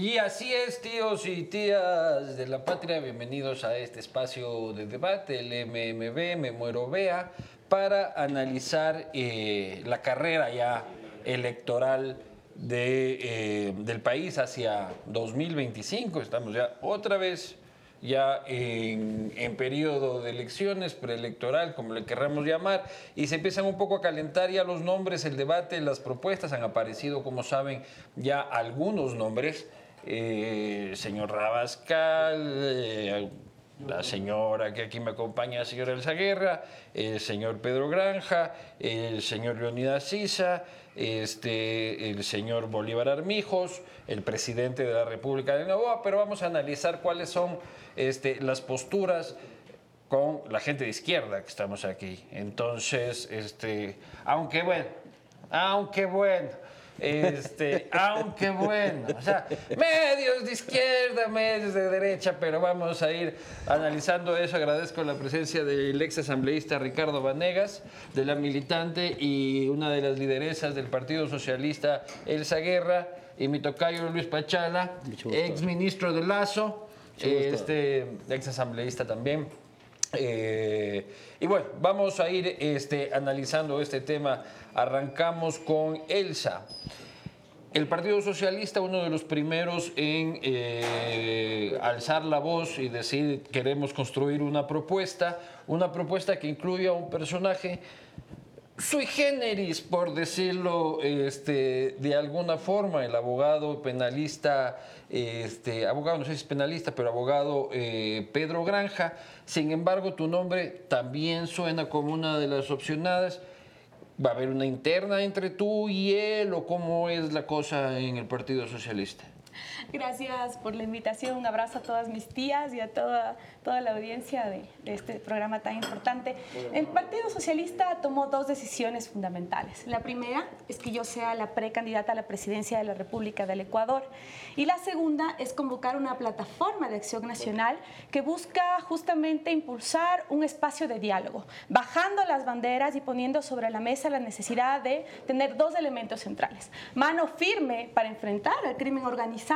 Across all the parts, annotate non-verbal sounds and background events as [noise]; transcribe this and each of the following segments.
Y así es, tíos y tías de la patria, bienvenidos a este espacio de debate, el MMB, Me Muero Vea, para analizar eh, la carrera ya electoral de, eh, del país hacia 2025. Estamos ya otra vez ya en, en, periodo de elecciones, preelectoral, como le querramos llamar, y se empiezan un poco a calentar ya los nombres, el debate, las propuestas, han aparecido, como saben, ya algunos nombres, eh, señor Rabascal, eh, la señora que aquí me acompaña, señora Elsa Guerra, el señor Pedro Granja, el señor Leonidas Sisa, este, el señor Bolívar Armijos, el presidente de la República de Novoa, pero vamos a analizar cuáles son este, las posturas con la gente de izquierda que estamos aquí. Entonces, este, aunque bueno, aunque bueno, este, aunque bueno, o sea, medios de izquierda, medios de derecha, pero vamos a ir analizando eso. Agradezco la presencia del ex asambleísta Ricardo Vanegas, de la militante y una de las lideresas del Partido Socialista, Elsa Guerra, y mi tocayo Luis Pachala, ex ministro de Lazo, este ex asambleísta también. Eh, y bueno, vamos a ir este, analizando este tema. Arrancamos con Elsa. El Partido Socialista, uno de los primeros en eh, alzar la voz y decir queremos construir una propuesta, una propuesta que incluya un personaje sui generis, por decirlo este, de alguna forma, el abogado penalista, este, abogado, no sé si es penalista, pero abogado eh, Pedro Granja. Sin embargo, tu nombre también suena como una de las opcionadas. ¿Va a haber una interna entre tú y él o cómo es la cosa en el Partido Socialista? Gracias por la invitación. Un abrazo a todas mis tías y a toda, toda la audiencia de, de, este programa tan importante. El Partido Socialista tomó dos decisiones fundamentales. La primera es que yo sea la precandidata a la presidencia de la República del Ecuador. Y la segunda es convocar una plataforma de acción nacional que busca justamente impulsar un espacio de diálogo, bajando las banderas y poniendo sobre la mesa la necesidad de tener dos elementos centrales. Mano firme para enfrentar al crimen organizado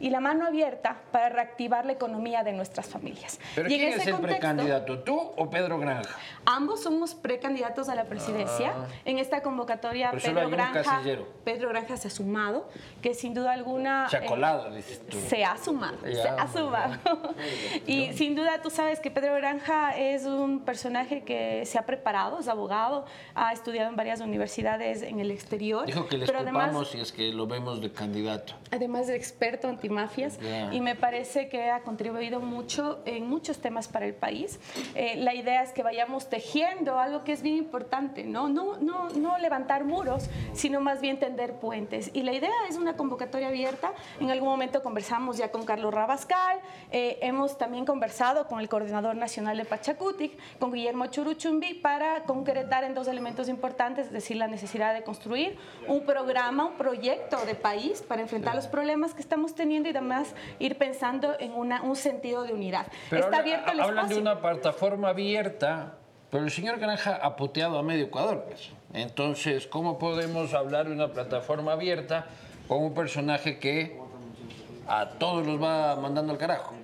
y la mano abierta para reactivar la economía de nuestras familias. ¿Pero y quién es el contexto, precandidato, tú o Pedro Granja? Ambos somos precandidatos a la presidencia. Ah. En esta convocatoria, Pedro Granja, Pedro Granja se ha sumado, que sin duda alguna... Se ha colado, eh, dices tú. Se ha sumado, ya. se ha sumado. [laughs] y sin duda tú sabes que Pedro Granja es un personaje que se ha preparado, es abogado, ha estudiado en varias universidades en el exterior. Dijo que le escupamos si es que lo vemos de candidato. Además de experto antimafias yeah. y me parece que ha contribuido mucho en muchos temas para el país. Eh, la idea es que vayamos tejiendo algo que es bien importante, ¿no? No, no, no levantar muros, sino más bien tender puentes. Y la idea es una convocatoria abierta. En algún momento conversamos ya con Carlos Rabascal, eh, hemos también conversado con el coordinador nacional de Pachacutic, con Guillermo Churuchumbi, para concretar en dos elementos importantes, es decir, la necesidad de construir un programa, un proyecto de país para enfrentar los problemas que estamos teniendo y además ir pensando en una, un sentido de unidad. Pero Está habla, abierto el hablan espacio. de una plataforma abierta, pero el señor Granja ha puteado a medio Ecuador. Pues. Entonces, ¿cómo podemos hablar de una plataforma abierta con un personaje que a todos los va mandando al carajo?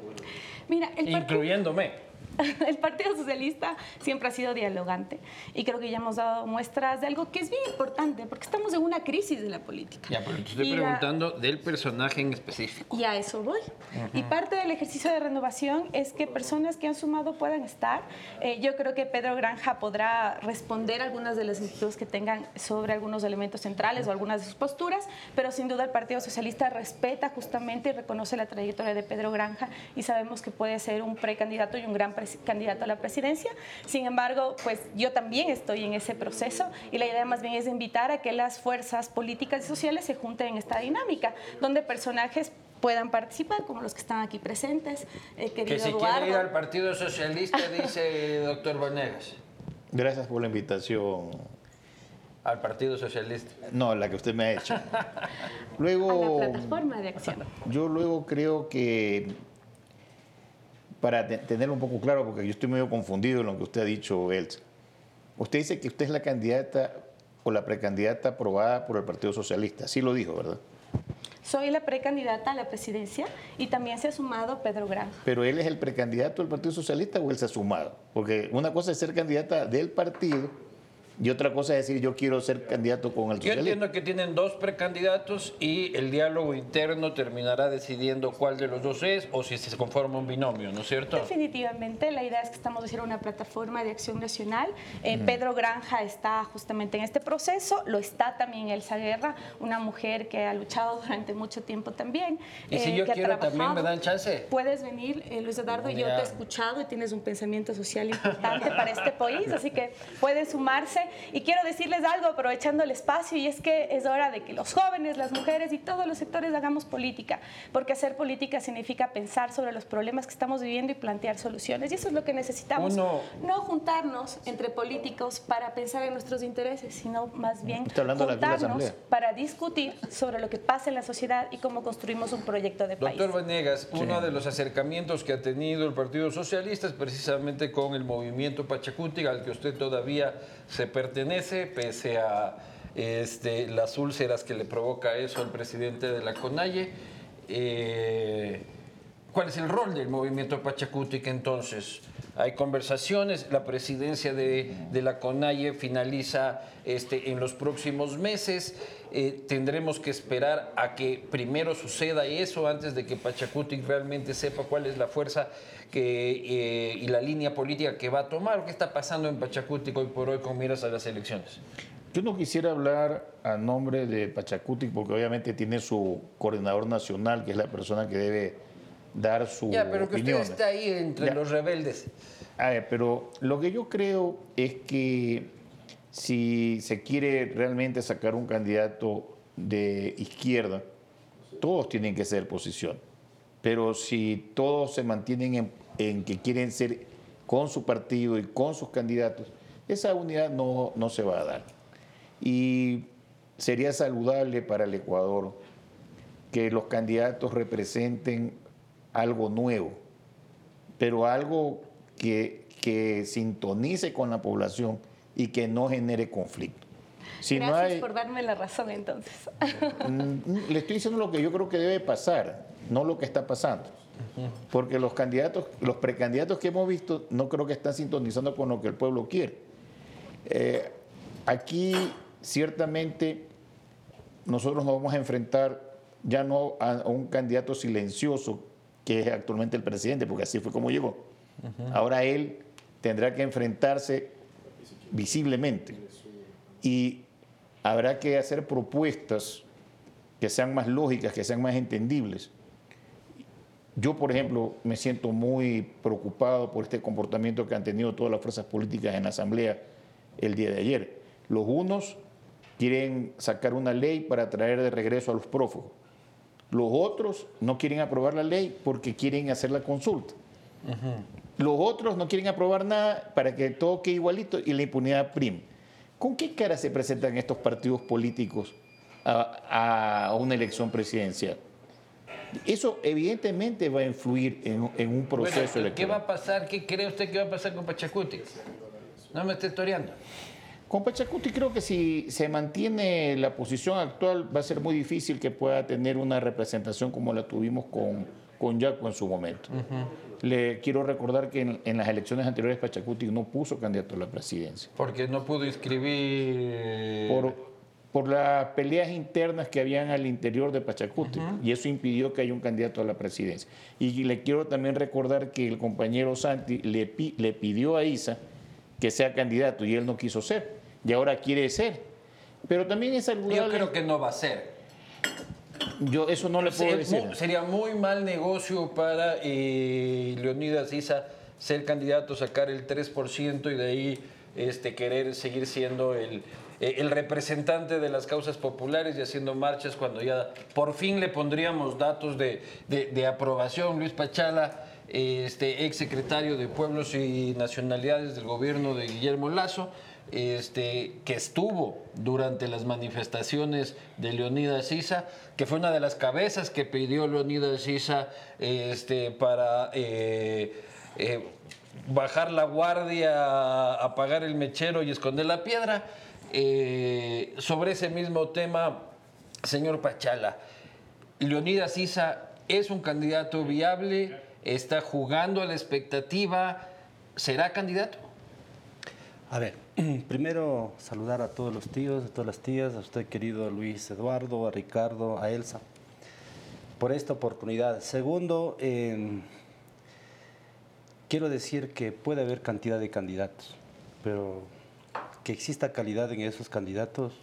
Mira, el incluyéndome. [laughs] el Partido Socialista siempre ha sido dialogante y creo que ya hemos dado muestras de algo que es bien importante porque estamos en una crisis de la política. Ya, pero te estoy y preguntando la... del personaje en específico. Y a eso voy. Uh -huh. Y parte del ejercicio de renovación es que personas que han sumado puedan estar. Eh, yo creo que Pedro Granja podrá responder algunas de las inquietudes que tengan sobre algunos elementos centrales o algunas de sus posturas, pero sin duda el Partido Socialista respeta justamente y reconoce la trayectoria de Pedro Granja y sabemos que puede ser un precandidato y un gran candidato a la presidencia. Sin embargo, pues yo también estoy en ese proceso y la idea más bien es invitar a que las fuerzas políticas y sociales se junten en esta dinámica, donde personajes puedan participar, como los que están aquí presentes. Eh, que si Eduardo. quiere ir al Partido Socialista, dice [laughs] doctor Vanegas. Gracias por la invitación. Al Partido Socialista. No, la que usted me ha hecho. [laughs] Luego, a la plataforma de acción. Yo luego creo que para tenerlo un poco claro, porque yo estoy medio confundido en lo que usted ha dicho, Elsa. Usted dice que usted es la candidata o la precandidata aprobada por el Partido Socialista. Sí lo dijo, ¿verdad? soy la precandidata a la presidencia y también se ha sumado Pedro Granja. Pero él es el precandidato del Partido Socialista o él se ha sumado? Porque una cosa es ser candidata del partido y otra cosa es decir, yo quiero ser candidato con el Yo entiendo que tienen dos precandidatos y el diálogo interno terminará decidiendo cuál de los dos es o si se conforma un binomio, ¿no es cierto? Definitivamente, la idea es que estamos haciendo una plataforma de acción nacional. Eh, Pedro Granja está justamente en este proceso, lo está también Elsa Guerra, una mujer que ha luchado durante mucho tiempo también. Y si eh, yo que quiero también me dan chance. Puedes venir, eh, Luis Eduardo, yo te he escuchado y tienes un pensamiento social importante para este [laughs] país, así que pueden sumarse. Y quiero decirles algo aprovechando el espacio y es que es hora de que los jóvenes, las mujeres y todos los sectores hagamos política, porque hacer política significa pensar sobre los problemas que estamos viviendo y plantear soluciones. Y eso es lo que necesitamos. Uno- No juntarnos entre políticos para pensar en nuestros intereses, sino más bien juntarnos para discutir sobre lo que pasa en la sociedad y cómo construimos un proyecto de país. Doctor Vanegas, uno de los acercamientos que ha tenido el Partido Socialista es precisamente con el movimiento Pachacuti, al que usted todavía se pertenece, pese a este, las úlceras que le provoca eso al presidente de la CONAIE. Eh, ¿Cuál es el rol del movimiento Pachacutic entonces? Hay conversaciones, la presidencia de, de la CONAIE finaliza este, en los próximos meses. Eh, tendremos que esperar a que primero suceda eso antes de que Pachacutic realmente sepa cuál es la fuerza que, eh, y la línea política que va a tomar. ¿Qué está pasando en Pachacutic hoy por hoy con miras a las elecciones? Yo no quisiera hablar a nombre de Pachacutic porque obviamente tiene su coordinador nacional, que es la persona que debe dar su Ya, pero que opinión. usted está ahí entre Ya. los rebeldes. A ver, pero lo que yo creo es que si se quiere realmente sacar un candidato de izquierda, todos tienen que ser posición. Pero si todos se mantienen en, en que quieren ser con su partido y con sus candidatos, esa unidad no, no se va a dar. Y sería saludable para el Ecuador que los candidatos representen algo nuevo, pero algo que, que sintonice con la población y que no genere conflicto. Si no Gracias hay, por darme la razón entonces. Mm, le estoy diciendo lo que yo creo que debe pasar, no lo que está pasando. Porque los candidatos, los precandidatos que hemos visto, no creo que están sintonizando con lo que el pueblo quiere. Eh, aquí, ciertamente, nosotros nos vamos a enfrentar ya no a, a un candidato silencioso, que es actualmente el presidente, porque así fue como llegó. Ahora él tendrá que enfrentarse visiblemente. Y habrá que hacer propuestas que sean más lógicas, que sean más entendibles. Yo, por ejemplo, me siento muy preocupado por este comportamiento que han tenido todas las fuerzas políticas en la Asamblea el día de ayer. Los unos quieren sacar una ley para traer de regreso a los prófugos. Los otros no quieren aprobar la ley porque quieren hacer la consulta. Los otros no quieren aprobar nada para que todo quede igualito y la impunidad prime. ¿Con qué cara se presentan estos partidos políticos a, a una elección presidencial? Eso evidentemente va a influir en, en un proceso Bueno, ¿Qué va electoral. a pasar? ¿Qué cree usted que va a pasar con Pachacuti? No me esté toreando. Con Pachacuti creo que si se mantiene la posición actual va a ser muy difícil que pueda tener una representación como la tuvimos con, con Yaco en su momento. Le quiero recordar que en, en las elecciones anteriores Pachacuti no puso candidato a la presidencia. Porque no pudo inscribir. por, por las peleas internas que habían al interior de Pachacuti y eso impidió que haya un candidato a la presidencia. Y le quiero también recordar que el compañero Santi le, pi- le pidió a Isa que sea candidato y él no quiso ser y ahora quiere ser. Pero también es Yo saludable. creo que no va a ser. Yo eso no le puedo decir. sería muy mal negocio para eh, Leonidas Isa ser candidato, sacar el 3% y de ahí este, querer seguir siendo el, eh, el representante de las causas populares y haciendo marchas cuando ya por fin le pondríamos datos de, de- aprobación. Luis Pachala, este, ex secretario de Pueblos y Nacionalidades del gobierno de Guillermo Lazo, este, que estuvo durante las manifestaciones de Leonidas Sisa, que fue una de las cabezas que pidió Leonidas Sisa este, para eh, eh, bajar la guardia, apagar el mechero y esconder la piedra. Eh, sobre ese mismo tema, señor Pachala, Leonidas Isa es un candidato viable, está jugando a la expectativa, ¿será candidato? A ver, [clears throat] primero saludar a todos los tíos, a todas las tías, a usted querido Luis Eduardo, a Ricardo, a Elsa, por esta oportunidad. Segundo, em, quiero decir que puede haber cantidad de candidatos, pero que exista calidad en esos candidatos,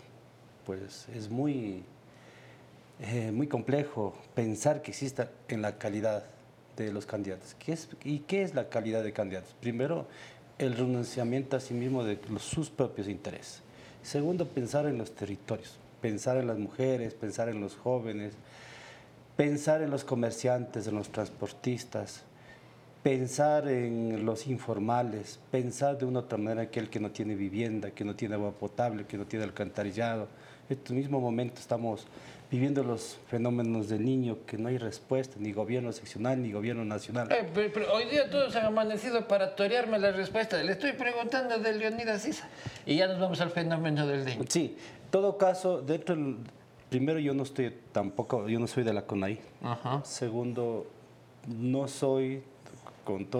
pues es muy, eh, muy complejo pensar que exista en la calidad de los candidatos. ¿Qué es, ¿Y qué es la calidad de candidatos? Primero, el renunciamiento a sí mismo de sus propios intereses. Segundo, pensar en los territorios, pensar en las mujeres, pensar en los jóvenes, pensar en los comerciantes, en los transportistas, pensar en los informales, pensar de una otra manera aquel que no tiene vivienda, que no tiene agua potable, que no tiene alcantarillado. En este mismo momento estamos viviendo los fenómenos del niño, que no hay respuesta, ni gobierno seccional, ni gobierno nacional. Eh, pero, hoy día todos han amanecido para torearme la respuesta. Le estoy preguntando de Leonidas Isa. Y ya nos vamos al fenómeno del niño. Sí, en todo caso, dentro primero yo no estoy tampoco, yo no soy de la CONAI. Segundo, no soy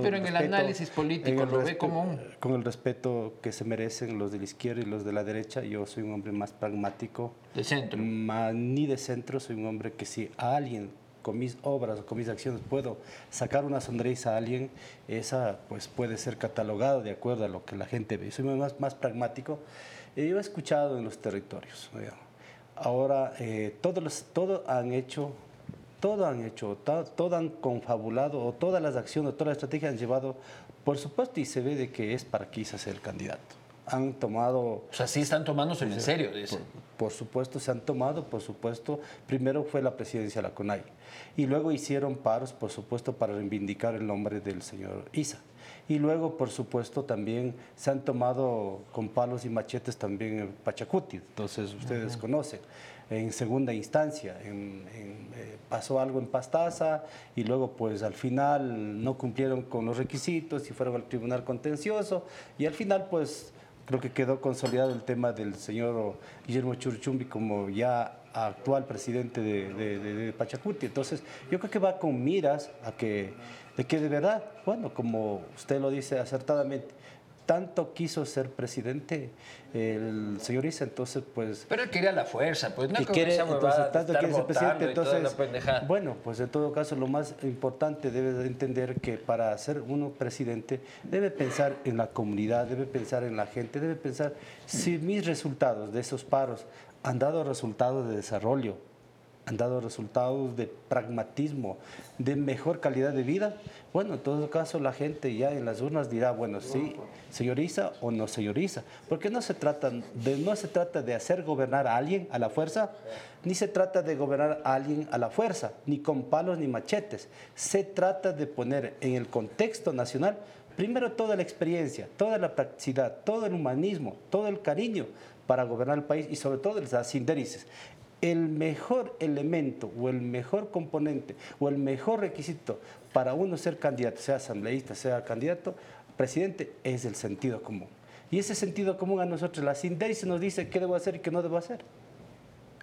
pero en el análisis político lo ve como Con el respeto que se merecen los de la izquierda y los de la derecha, yo soy un hombre más pragmático. De centro. ni de centro, soy un hombre que si a alguien con mis obras o con mis acciones puedo sacar una sonrisa a alguien, esa pues puede ser catalogada de acuerdo a lo que la gente ve. Soy más, más pragmático. Eh, yo he escuchado en los territorios. Ahora, eh, todos, los, todos han hecho todo han hecho, todo, han confabulado, o todas las acciones, todas las estrategias han llevado, por supuesto, y se ve de que es para quizás ser el candidato. Han tomado... O sea, sí están tomándose en serio, Por, por, supuesto, se han tomado, por supuesto. Primero fue la presidencia de la CONAI. Y luego hicieron paros, por supuesto, para reivindicar el nombre del señor Isa. Y luego, por supuesto, también se han tomado con palos y machetes también en Pachacuti. Entonces, ustedes conocen en segunda instancia. En, eh, pasó algo en Pastaza y luego pues al final no cumplieron con los requisitos y fueron al tribunal contencioso y al final pues creo que quedó consolidado el tema del señor Guillermo Churchumbi como ya actual presidente de, de, Pachacuti. Entonces yo creo que va con miras a que, de que de verdad, bueno, como usted lo dice acertadamente, tanto quiso ser presidente el señor Isa, entonces pues... Pero él quería la fuerza, pues no quiere, entonces, tanto quiere ser presidente, entonces... Bueno, pues en todo caso lo más importante debe de entender que para ser uno presidente debe pensar en la comunidad, debe pensar en la gente, debe pensar si mis resultados de esos paros han dado resultados de desarrollo, han dado resultados de pragmatismo, de mejor calidad de vida, bueno, en todo caso la gente ya en las urnas dirá, bueno, sí, señoriza o no señoriza, porque no se trata de, no se trata de hacer gobernar a alguien a la fuerza, ni se trata de gobernar a alguien a la fuerza, ni con palos ni machetes, se trata de poner en el contexto nacional primero toda la experiencia, toda la practicidad, todo el humanismo, todo el cariño para gobernar el país y sobre todo las indérices el mejor elemento o el mejor componente o el mejor requisito para uno ser candidato, sea asambleísta, sea candidato, presidente, es el sentido común. Y ese sentido común a nosotros, la se nos dice qué debo hacer y qué no debo hacer.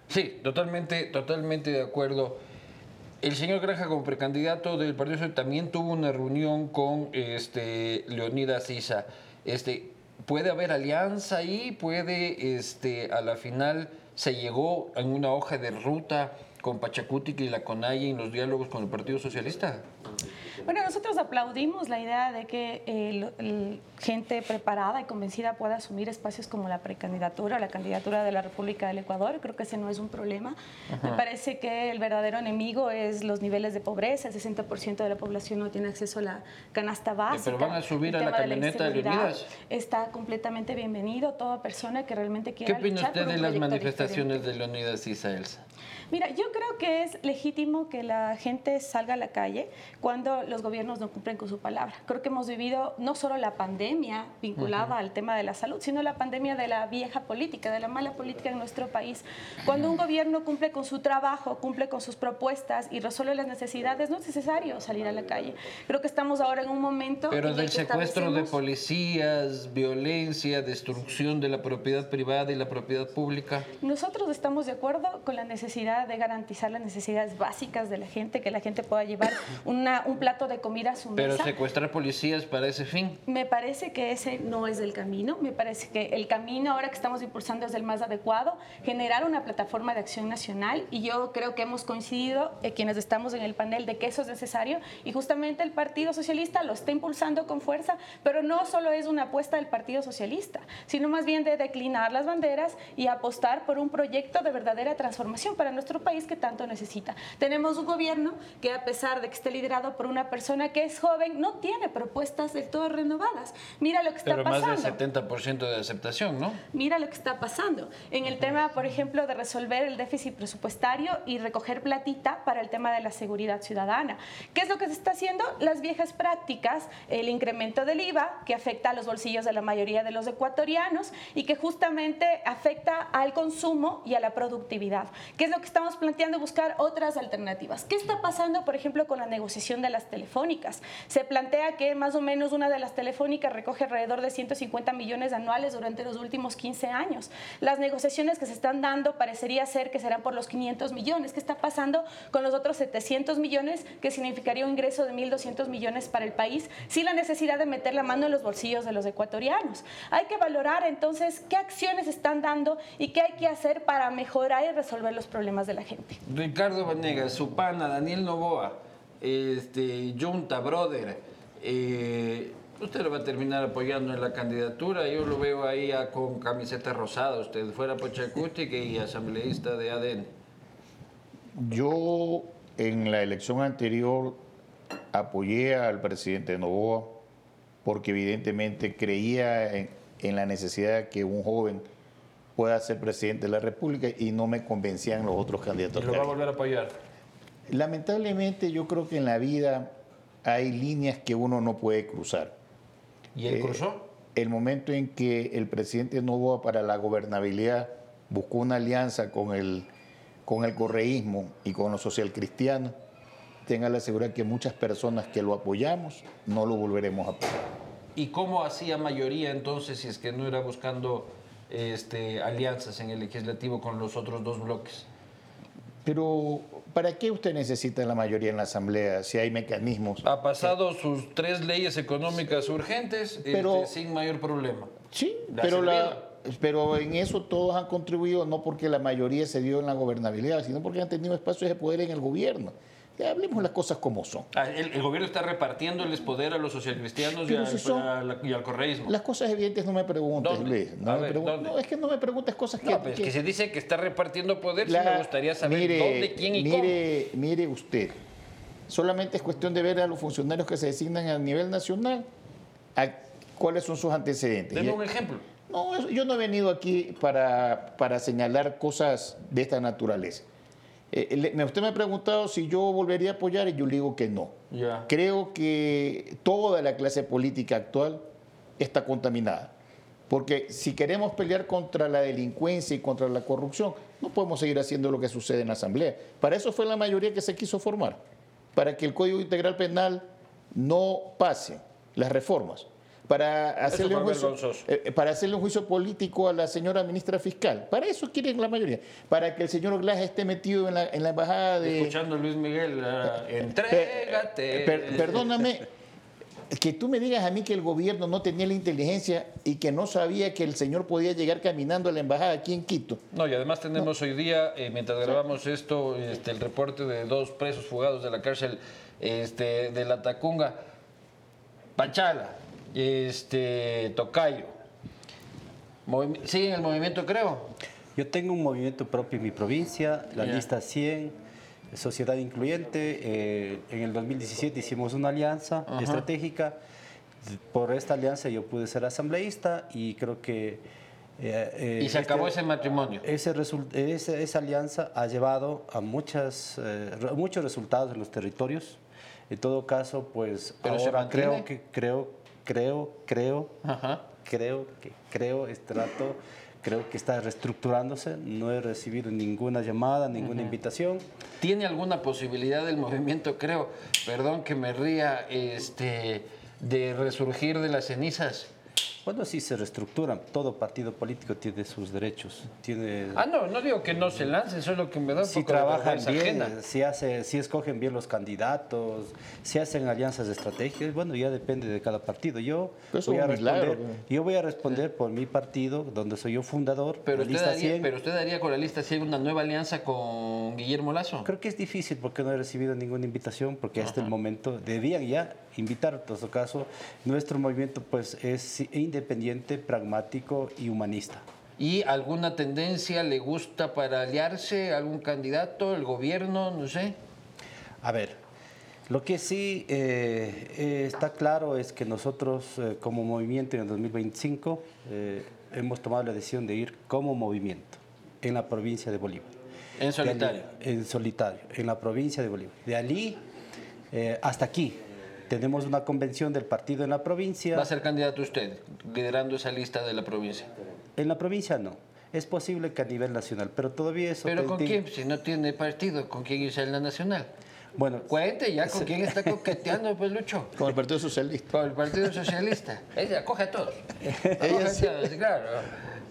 Sí, totalmente, totalmente de acuerdo. El señor Granja como precandidato del Partido también tuvo una reunión con este, Leonidas Isa. Este, ¿Puede haber alianza ahí? ¿Puede este, a la final se llegó en una hoja de ruta con Pachacuti y la CONAIE en los diálogos con el Partido Socialista? Bueno, nosotros aplaudimos la idea de que eh, gente preparada y convencida pueda asumir espacios como la precandidatura, la candidatura de la República del Ecuador. Creo que ese no es un problema. Me parece que el verdadero enemigo es los niveles de pobreza. El 60% de la población no tiene acceso a la canasta básica. Pero van a subir a la camioneta de, Leonidas. Está completamente bienvenido toda persona que realmente quiera ¿Qué opina usted de las manifestaciones de Leonidas y Saelsa? Mira, yo creo que es legítimo que la gente salga a la calle cuando los gobiernos no cumplen con su palabra. Creo que hemos vivido no solo la pandemia vinculada al tema de la salud, sino la pandemia de la vieja política, de la mala política en nuestro país. Cuando un gobierno cumple con su trabajo, cumple con sus propuestas y resuelve las necesidades, no es necesario salir a la calle. Creo que estamos ahora en un momento... Pero del secuestro de policías, violencia, destrucción de la propiedad privada y la propiedad pública. Nosotros estamos de acuerdo con la necesidad de garantizar las necesidades básicas de la gente, que la gente pueda llevar una, un plato de comida a su mesa. Pero secuestrar policías para ese fin. Me parece que ese no es el camino. Me parece que el camino ahora que estamos impulsando es el más adecuado, generar una plataforma de acción nacional y yo creo que hemos coincidido eh, quienes estamos en el panel de que eso es necesario y justamente el Partido Socialista lo está impulsando con fuerza, pero no solo es una apuesta del Partido Socialista, sino más bien de declinar las banderas y apostar por un proyecto de verdadera transformación para nuestro país que tanto necesita. Tenemos un gobierno que a pesar de que esté liderado por una persona que es joven, no tiene propuestas del todo renovadas. Mira lo que está pasando. Pero más del 70% de aceptación, ¿no? Mira lo que está pasando. En el tema, por ejemplo, de resolver el déficit presupuestario y recoger platita para el tema de la seguridad ciudadana. ¿Qué es lo que se está haciendo? Las viejas prácticas, el incremento del IVA, que afecta a los bolsillos de la mayoría de los ecuatorianos y que justamente afecta al consumo y a la productividad. ¿Qué es lo que estamos planteando? Buscar otras alternativas. ¿Qué está pasando, por ejemplo, con la negociación de las telefónicas? Se plantea que más o menos una de las telefónicas recoge alrededor de 150 millones anuales durante los últimos 15 años. Las negociaciones que se están dando parecería ser que serán por los 500 millones. ¿Qué está pasando con los otros 700 millones, que significaría un ingreso de 1.200 millones para el país, sin la necesidad de meter la mano en los bolsillos de los ecuatorianos? Hay que valorar entonces qué acciones están dando y qué hay que hacer para mejorar y resolver los problemas de la gente. Ricardo Vanegas, su pana, Daniel Novoa, este, Junta, brother, eh, usted lo va a terminar apoyando en la candidatura. Yo lo veo ahí con camiseta rosada. Usted fuera Pochacútica y asambleísta de ADN. Yo en la elección anterior apoyé al presidente Novoa porque evidentemente creía en, en la necesidad de que un joven pueda ser presidente de la República y no me convencían los otros candidatos. ¿Y lo va a volver a apoyar? Lamentablemente yo creo que en la vida hay líneas que uno no puede cruzar. ¿Y él eh, cruzó? El momento en que el presidente Novoa para la gobernabilidad buscó una alianza con el, con el correísmo y con los socialcristianos, tenga la seguridad que muchas personas que lo apoyamos no lo volveremos a apoyar. ¿Y cómo hacía mayoría entonces si es que no era buscando este, alianzas en el legislativo con los otros dos bloques. Pero, ¿para qué usted necesita la mayoría en la Asamblea si hay mecanismos? Ha pasado sus tres leyes económicas urgentes este, sin mayor problema. Sí, pero, la, pero en eso todos han contribuido, no porque la mayoría se dio en la gobernabilidad, sino porque han tenido espacios de poder en el gobierno hablemos las cosas como son. Ah, el, gobierno está repartiéndoles poder a los socialcristianos y, al, correísmo. Las cosas evidentes no me preguntes, Luis. No, no, es que no me preguntes cosas que... No, pues, que, se dice que está repartiendo poder, me gustaría saber dónde, quién y mire, cómo. Mire usted, solamente es cuestión de ver a los funcionarios que se designan a nivel nacional cuáles son sus antecedentes. Denme un ejemplo. No, yo no he venido aquí para, para señalar cosas de esta naturaleza. Eh, usted me ha preguntado si yo volvería a apoyar y yo le digo que no. Creo que toda la clase política actual está contaminada. Porque si queremos pelear contra la delincuencia y contra la corrupción, no podemos seguir haciendo lo que sucede en la Asamblea. Para eso fue la mayoría que se quiso formar, para que el Código Integral Penal no pase las reformas para hacerle, un juicio, eh, eh, para hacerle un juicio político a la señora ministra fiscal. Para eso quieren la mayoría. Para que el señor Glass esté metido en la, en la embajada de... Escuchando a Luis Miguel, eh, entrégate. perdóname, que tú me digas a mí que el gobierno no tenía la inteligencia y que no sabía que el señor podía llegar caminando a la embajada aquí en Quito. No, y además tenemos hoy día, mientras grabamos esto, este, el reporte de dos presos fugados de la cárcel este, de la Tacunga. Panchala, este, Tocayo. ¿Siguen el movimiento, creo? Yo tengo un movimiento propio en mi provincia, la lista 100, Sociedad Incluyente. Eh, en el 2017 hicimos una alianza estratégica. Por esta alianza yo pude ser asambleísta y creo que Eh, y se acabó este ese matrimonio. Ese esa alianza ha llevado a muchas, muchos resultados en los territorios. En todo caso, pues ahora creo que creo creo creo creo que creo este rato creo que está reestructurándose, no he recibido ninguna llamada, ninguna invitación. ¿Tiene alguna posibilidad del movimiento, creo, perdón que me ría, este, de resurgir de las cenizas? Bueno, sí se reestructuran. Todo partido político tiene sus derechos. Tiene... Ah, no, no digo que no se lancen, eso es lo que me da un si trabajan bien, si, hace, si escogen bien los candidatos, si hacen alianzas estratégicas, bueno, ya depende de cada partido. Yo, voy a, responder, yo voy a responder por mi partido, donde soy yo fundador. Pero, usted, daría, pero usted daría con la lista 100 una nueva alianza con Guillermo Lazo. Creo que es difícil porque no he recibido ninguna invitación, porque hasta el momento debían ya invitar. En todo caso, nuestro movimiento pues es independiente, pragmático y humanista. ¿Y alguna tendencia le gusta para aliarse? ¿Algún candidato? ¿El gobierno? No sé. A ver, lo que sí eh, eh, está claro es que nosotros eh, como movimiento en el 2025 hemos tomado la decisión de ir como movimiento en la provincia de Bolívar. ¿En solitario? en solitario, en la provincia de Bolívar. De allí hasta aquí, tenemos una convención del partido en la provincia. ¿Va a ser candidato usted, liderando esa lista de la provincia? En la provincia no. Es posible que a nivel nacional, pero todavía eso... ¿Pero con quién? Si no tiene partido, ¿con quién irse en la nacional? Bueno, cuente ya con quién está coqueteando, pues Lucho. [laughs] Con el Partido Socialista. Con el Partido Socialista. Ella acoge a todos. [laughs] Ella sí. claro.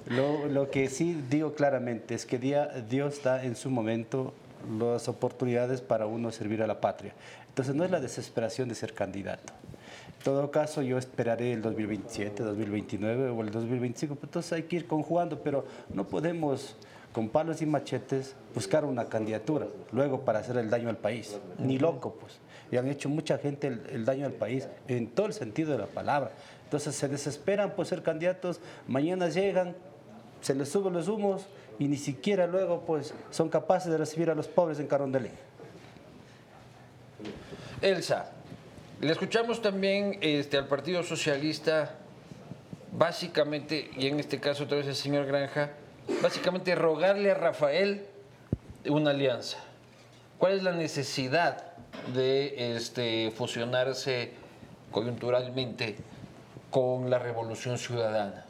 Lo, lo, que sí digo claramente es que Dios da en su momento las oportunidades para uno servir a la patria. Entonces no es la desesperación de ser candidato. En todo caso, yo esperaré el 2027, 2029 o el 2025, pues, entonces hay que ir conjugando, pero no podemos con palos y machetes buscar una candidatura luego para hacer el daño al país. Ni loco, pues. Y han hecho mucha gente el, daño al país en todo el sentido de la palabra. Entonces se desesperan por ser candidatos, mañana llegan, se les suben los humos y ni siquiera luego pues son capaces de recibir a los pobres en Carondelet. Elsa, le escuchamos también este, al Partido Socialista, básicamente, y en este caso otra vez el señor Granja, básicamente rogarle a Rafael una alianza. ¿Cuál es la necesidad de este, fusionarse coyunturalmente con la Revolución Ciudadana?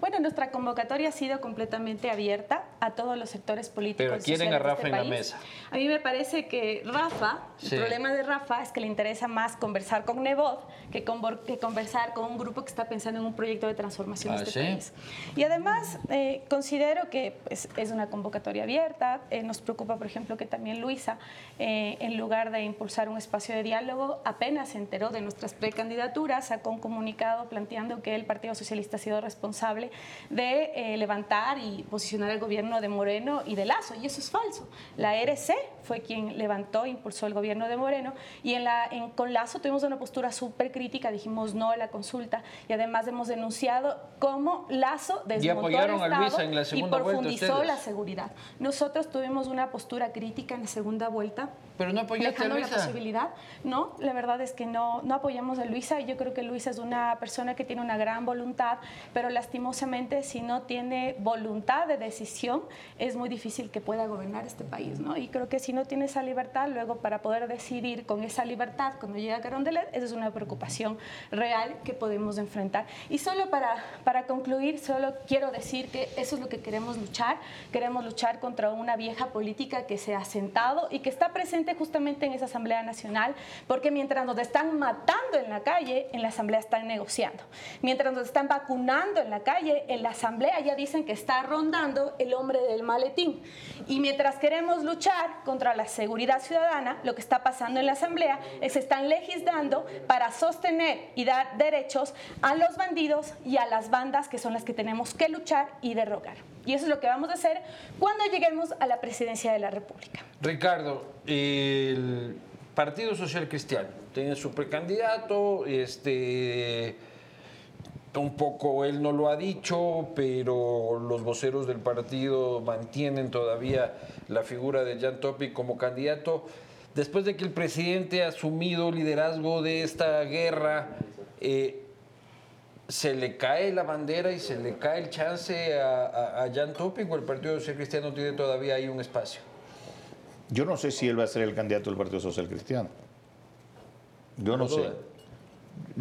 Bueno, nuestra convocatoria ha sido completamente abierta a todos los sectores políticos. Pero quieren a Rafa este en la mesa. A mí me parece que Rafa, el problema de Rafa es que le interesa más conversar con Nebot que, conversar con un grupo que está pensando en un proyecto de transformación de ah, este país. Y además, eh, considero que pues, es una convocatoria abierta. Eh, nos preocupa, por ejemplo, que también Luisa, eh, en lugar de impulsar un espacio de diálogo, apenas se enteró de nuestras precandidaturas, sacó un comunicado planteando que el Partido Socialista ha sido responsable de eh, levantar y posicionar el gobierno de Moreno y de Lazo, y eso es falso. La RC fue quien levantó e impulsó el gobierno de Moreno, y en la, con Lazo tuvimos una postura súper crítica, dijimos no a la consulta, y además hemos denunciado cómo Lazo desmontó el Estado y profundizó la seguridad. Nosotros tuvimos una postura crítica en la segunda vuelta, pero no apoyaste a Luisa. la posibilidad. No, la verdad es que no, no apoyamos a Luisa y yo creo que Luisa es una persona que tiene una gran voluntad, pero lastimosamente si no tiene voluntad de decisión es muy difícil que pueda gobernar este país, ¿no? Y creo que si no tiene esa libertad, luego para poder decidir con esa libertad cuando llega Carondelet, esa es una preocupación real que podemos enfrentar. Y solo para, para concluir, solo quiero decir que eso es lo que queremos luchar. Queremos luchar contra una vieja política que se ha sentado y que está presente justamente en esa Asamblea Nacional, porque mientras nos están matando en la calle, en la Asamblea están negociando. Mientras nos están vacunando en la calle, en la Asamblea ya dicen que está rondando el hombre del maletín. Y mientras queremos luchar contra la seguridad ciudadana, lo que está pasando en la Asamblea es que están legislando para sostener y dar derechos a los bandidos y a las bandas que son las que tenemos que luchar y derrocar. Y eso es lo que vamos a hacer cuando lleguemos a la presidencia de la República. Ricardo, el Partido Social Cristiano tiene su precandidato, este, un poco él no lo ha dicho, pero los voceros del partido mantienen todavía la figura de Jan Topic como candidato. Después de que el presidente ha asumido liderazgo de esta guerra, eh, ¿Se le cae la bandera y se le cae el chance a, a, Jan Topic o el Partido Social Cristiano tiene todavía ahí un espacio? Yo no sé si él va a ser el candidato del Partido Social Cristiano. Yo no sé.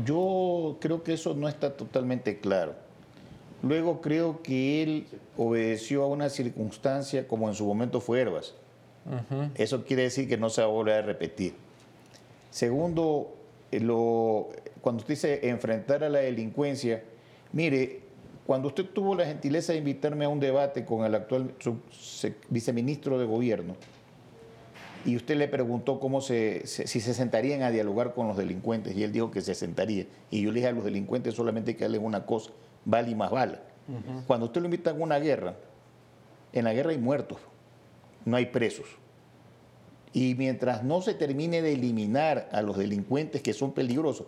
Yo creo que eso no está totalmente claro. Luego creo que él obedeció a una circunstancia como en su momento fue Herbas. Eso quiere decir que no se va a volver a repetir. Segundo, eh, lo, cuando usted dice enfrentar a la delincuencia, mire, cuando usted tuvo la gentileza de invitarme a un debate con el actual viceministro de gobierno, y usted le preguntó cómo se, si se sentarían a dialogar con los delincuentes, y él dijo que se sentaría. Y yo le dije a los delincuentes solamente que darles una cosa, vale y más bala. Cuando usted lo invita a una guerra, en la guerra hay muertos, no hay presos. Y mientras no se termine de eliminar a los delincuentes que son peligrosos,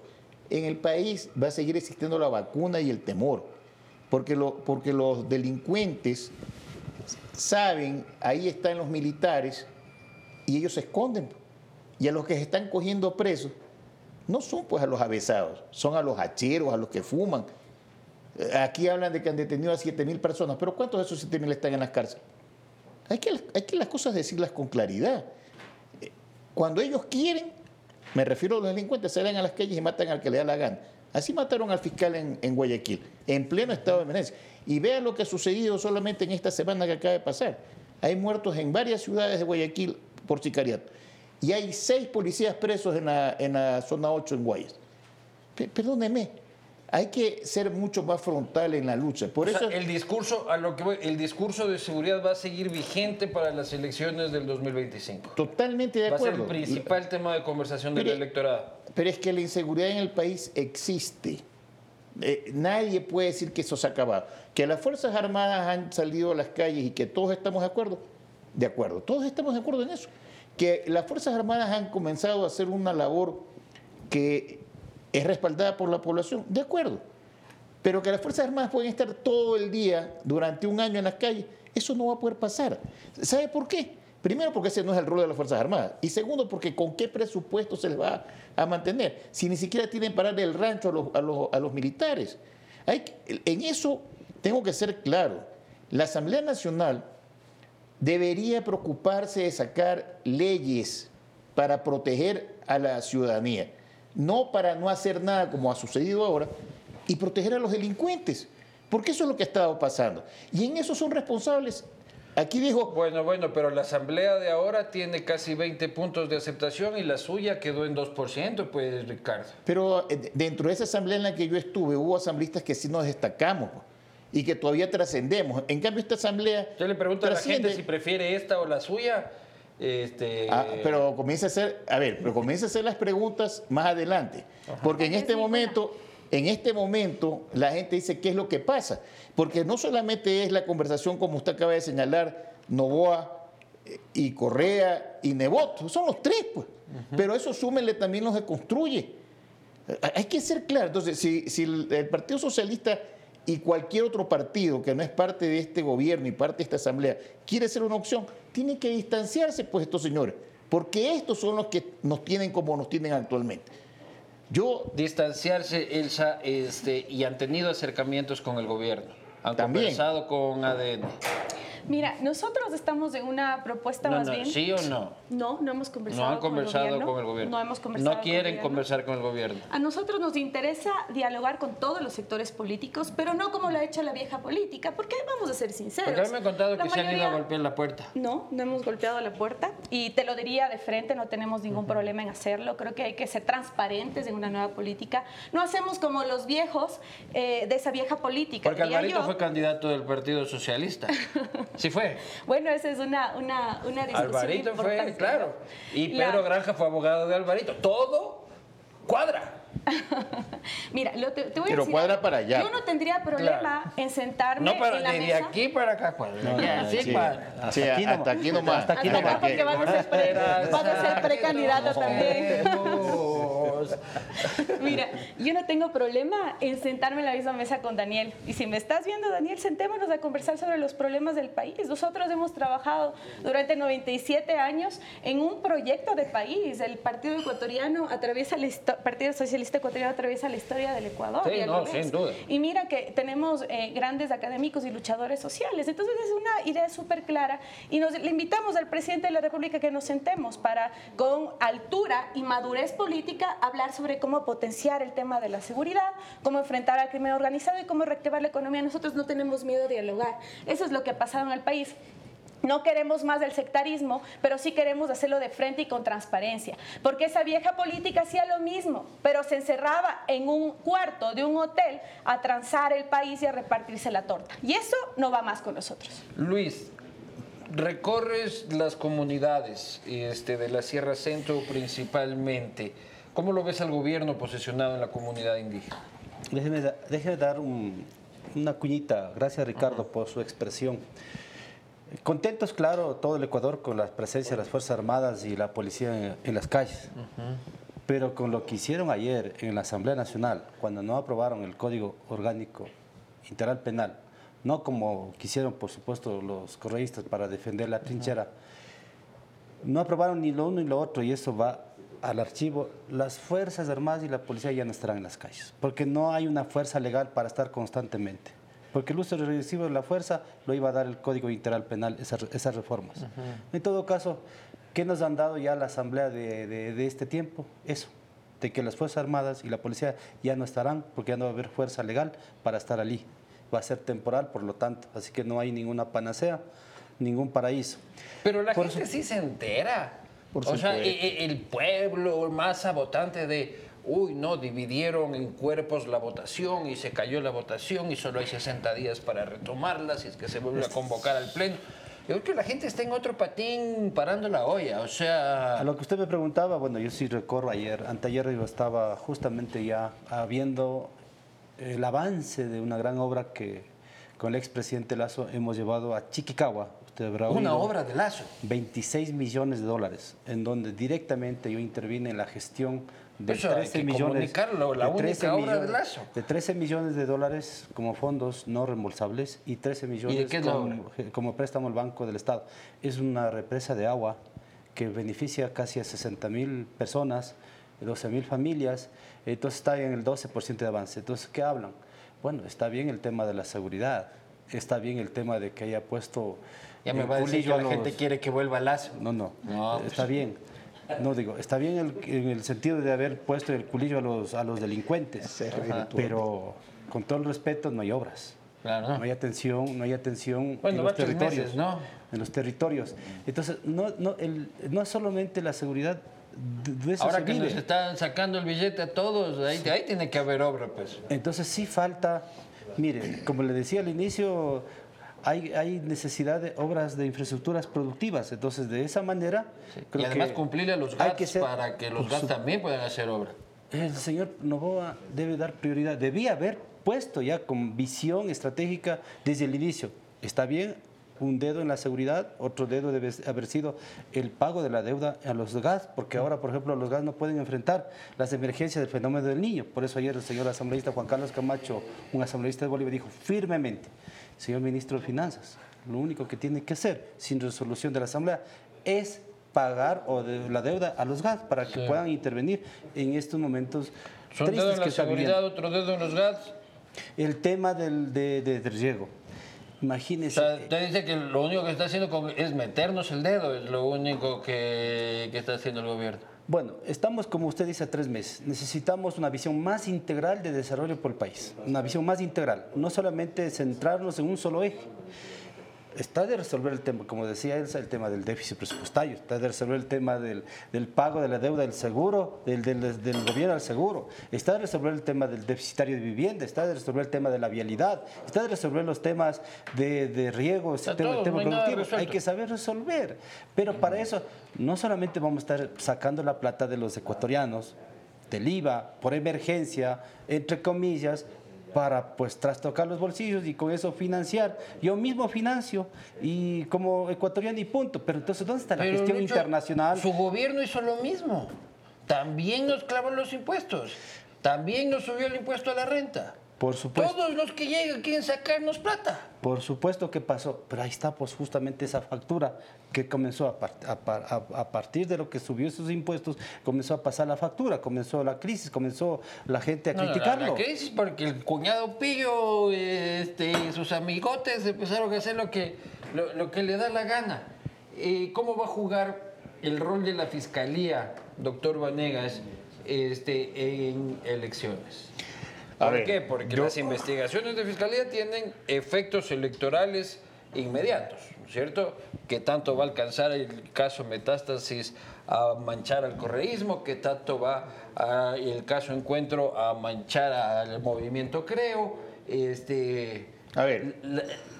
en el país va a seguir existiendo la vacuna y el temor. Porque, lo, porque los delincuentes saben, ahí están los militares, y ellos se esconden. Y a los que se están cogiendo presos, no son pues a los avesados, son a los hacheros, a los que fuman. Eh, aquí hablan de que han detenido a 7 mil personas, pero ¿cuántos de esos 7 mil están en las cárceles? Hay que, hay que las cosas decirlas con claridad. Eh, cuando ellos quieren, me refiero a los delincuentes, salen a las calles y matan al que le da la gana. Así mataron al fiscal en, en Guayaquil, en pleno estado de emergencia. Y vean lo que ha sucedido solamente en esta semana que acaba de pasar. Hay muertos en varias ciudades de Guayaquil por sicariato. Y hay seis policías presos en la, en la zona 8 en Guayas. Perdóneme, hay que ser mucho más frontal en la lucha. Por eso el discurso a lo que el discurso de seguridad va a seguir vigente para las elecciones del 2025. Totalmente de acuerdo. Va a ser el principal tema de conversación del electorado. Pero es que la inseguridad en el país existe. Eh, nadie puede decir que eso se ha acabado. Que las Fuerzas Armadas han salido a las calles y que todos estamos de acuerdo, de acuerdo, todos estamos de acuerdo en eso. Que las Fuerzas Armadas han comenzado a hacer una labor que es respaldada por la población, de acuerdo. Pero que las Fuerzas Armadas pueden estar todo el día, durante un año en las calles, eso no va a poder pasar. ¿Sabe por qué? Primero porque ese no es el rol de las Fuerzas Armadas. Y segundo porque con qué presupuesto se les va a mantener. Si ni siquiera tienen para darle el rancho a los, a los, a los militares. En eso tengo que ser claro. La Asamblea Nacional debería preocuparse de sacar leyes para proteger a la ciudadanía, no para no hacer nada como ha sucedido ahora y proteger a los delincuentes, porque eso es lo que ha estado pasando. Y en eso son responsables. Aquí dijo... Bueno, bueno, pero la asamblea de ahora tiene casi 20 puntos de aceptación y la suya quedó en 2%, pues Ricardo. Pero eh, dentro de esa asamblea en la que yo estuve hubo asambleístas que sí nos destacamos y que todavía trascendemos. En cambio, esta asamblea. Yo le pregunto a la gente si prefiere esta o la suya. Este... Ah, pero comienza a hacer, a ver, pero comienza a hacer las preguntas más adelante, porque en este momento, en este momento la gente dice qué es lo que pasa, porque no solamente es la conversación como usted acaba de señalar, Novoa eh, y Correa y Nebot, son los tres, pues, pero eso súmele también los construye. Hay que ser claro, entonces si, si el Partido Socialista y cualquier otro partido que no es parte de este gobierno y parte de esta asamblea quiere ser una opción, tiene que distanciarse, pues, estos señores, porque estos son los que nos tienen como nos tienen actualmente. Yo distanciarse, Elsa, este, y han tenido acercamientos con el gobierno. Han conversado con ADN. Mira, nosotros estamos en una propuesta más bien. ¿Sí o no? No, no hemos conversado, no han conversado con, el gobierno. No hemos conversado. No quieren conversar con el gobierno. A nosotros nos interesa dialogar con todos los sectores políticos, pero no como lo ha hecho la vieja política, porque vamos a ser sinceros. Porque me han contado que se han ido a golpear la puerta. No, no hemos golpeado la puerta y te lo diría de frente, no tenemos ningún problema en hacerlo. Creo que hay que ser transparentes en una nueva política. No hacemos como los viejos eh, de esa vieja política. Porque Alvarito fue candidato del Partido Socialista. [laughs] Sí fue. Bueno, esa es una, una, una discusión Alvarito fue, claro. Y Pedro Granja fue abogado de Alvarito. Todo cuadra. [laughs] Mira, lo te, voy a Pero cuadra para allá. Yo no tendría problema en sentarme no, pero en la de aquí para acá cuadra. No, sí, cuadra. Hasta, aquí hasta aquí nomás. Hasta aquí nomás. Porque van a ser, pre, van a ser precandidato también. [laughs] Mira, yo no tengo problema en sentarme en la misma mesa con Daniel. Y si me estás viendo, Daniel, sentémonos a conversar sobre los problemas del país. Nosotros hemos trabajado durante 97 años en un proyecto de país. El Partido Ecuatoriano atraviesa la Partido Socialista Ecuatoriano atraviesa la historia del Ecuador. Sí, no, sin duda. Y mira que tenemos eh, grandes académicos y luchadores sociales. Entonces es una idea súper clara y nos le invitamos al presidente de la República que nos sentemos para con altura y madurez política hablar sobre cómo potenciar el tema de la seguridad, cómo enfrentar al crimen organizado y cómo reactivar la economía. Nosotros no tenemos miedo de dialogar. Eso es lo que ha pasado en el país. No queremos más del sectarismo, pero sí queremos hacerlo de frente y con transparencia. Porque esa vieja política hacía lo mismo, pero se encerraba en un cuarto de un hotel a transar el país y a repartirse la torta. Y eso no va más con nosotros. Luis, recorres las comunidades este, de la Sierra Centro principalmente. ¿Cómo lo ves al gobierno posicionado en la comunidad indígena? Déjeme, dar una cuñita. Gracias, Ricardo, por su expresión. Contentos, claro, todo el Ecuador con la presencia de las Fuerzas Armadas y la policía en, las calles. Pero con lo que hicieron ayer en la Asamblea Nacional, cuando no aprobaron el Código Orgánico Integral Penal, no como quisieron, por supuesto, los correístas para defender la trinchera, no aprobaron ni lo uno ni lo otro y eso va al archivo, las Fuerzas Armadas y la policía ya no estarán en las calles, porque no hay una fuerza legal para estar constantemente porque el uso regresivo de la fuerza lo iba a dar el Código Integral Penal, esas, reformas. En todo caso, ¿qué nos han dado ya la Asamblea de, este tiempo? Eso, de que las Fuerzas Armadas y la Policía ya no estarán, porque ya no va a haber fuerza legal para estar allí. Va a ser temporal, por lo tanto, así que no hay ninguna panacea, ningún paraíso. Pero la gente sí se entera. O sea, e, e, el pueblo más votante de uy, no, dividieron en cuerpos la votación y se cayó la votación y solo hay 60 días para retomarla si es que se vuelve a convocar al pleno. Yo creo que la gente está en otro patín parando la olla, o sea... A lo que usted me preguntaba, bueno, yo sí recorro ayer, anteayer yo estaba justamente ya viendo el avance de una gran obra que con el expresidente Lazo hemos llevado a Chiquicagua. Una obra de Lazo. 26 millones de dólares, en donde directamente yo intervine en la gestión de 13 millones, la de 13 millones, de Lazo. De 13 millones de dólares como fondos no reembolsables y 13 millones como, préstamo al Banco del Estado. Es una represa de agua que beneficia casi a 60 mil personas, 12 mil familias, entonces está en el 12% de avance. Entonces, ¿qué hablan? Bueno, está bien el tema de la seguridad, está bien el tema de que haya puesto... Ya me va a decir que la gente quiere que vuelva Lazo. No, no, no está pues. bien. No digo, está bien en el sentido de haber puesto el culillo a los, a los delincuentes, pero con todo el respeto no hay obras. No hay atención, no hay atención en los territorios, ¿no? En los territorios. Entonces, no, no, el, no es solamente la seguridad de, Ahora que nos están sacando el billete a todos, ahí, ahí tiene que haber obra, pues. Entonces sí falta, mire, como le decía al inicio, hay, necesidad de obras de infraestructuras productivas. Entonces, de esa manera... y además cumplirle a los GATS para que los GATS también puedan hacer obra. El señor Novoa debe dar prioridad. Debía haber puesto ya con visión estratégica desde el inicio. Está bien, un dedo en la seguridad, otro dedo debe haber sido el pago de la deuda a los gas, porque ahora, por ejemplo, los gas no pueden enfrentar las emergencias del fenómeno del niño. Por eso ayer el señor asambleísta Juan Carlos Camacho, un asambleísta de Bolivia, dijo firmemente, señor ministro de Finanzas, lo único que tiene que hacer sin resolución de la Asamblea es pagar o de la deuda a los GAS para que puedan intervenir en estos momentos. Son dedo en la seguridad, otro dedo en los GAS. El tema del, de, de, riego. Imagínese. O sea, usted dice que lo único que está haciendo es meternos el dedo, es lo único que, que está haciendo el gobierno. Bueno, estamos, como usted dice, a tres meses. Necesitamos una visión más integral de desarrollo por el país, una visión más integral, no solamente centrarnos en un solo eje está de resolver el tema, como decía Elsa, el tema del déficit presupuestario, está de resolver el tema del, pago de la deuda del seguro, del, gobierno al seguro, está de resolver el tema del deficitario de vivienda, está de resolver el tema de la vialidad, está de resolver los temas de, de riego, el tema, productivo. Hay que saber resolver. Pero para eso no solamente vamos a estar sacando la plata de los ecuatorianos, del IVA, por emergencia, entre comillas, para pues trastocar los bolsillos y con eso financiar. Yo mismo financio y como ecuatoriano y punto. Pero entonces, ¿dónde está la gestión internacional? Su gobierno hizo lo mismo. también nos clavó los impuestos, también nos subió el impuesto a la renta. Por supuesto. Todos los que llegan quieren sacarnos plata. Por supuesto que pasó, pero ahí está pues justamente esa factura que comenzó a, a, partir de lo que subió esos impuestos, comenzó a pasar la factura, comenzó la crisis, comenzó la gente a criticarlo. la, crisis porque el cuñado Pillo este, y sus amigotes empezaron a hacer lo que, lo, que le da la gana. Eh, ¿Cómo va a jugar el rol de la fiscalía, doctor Vanegas, este, en elecciones? ¿Por qué? Porque las investigaciones de fiscalía tienen efectos electorales inmediatos, ¿cierto? Que tanto va a alcanzar el caso Metástasis a manchar al correísmo, que tanto va el caso Encuentro a manchar al movimiento Creo, este, a ver,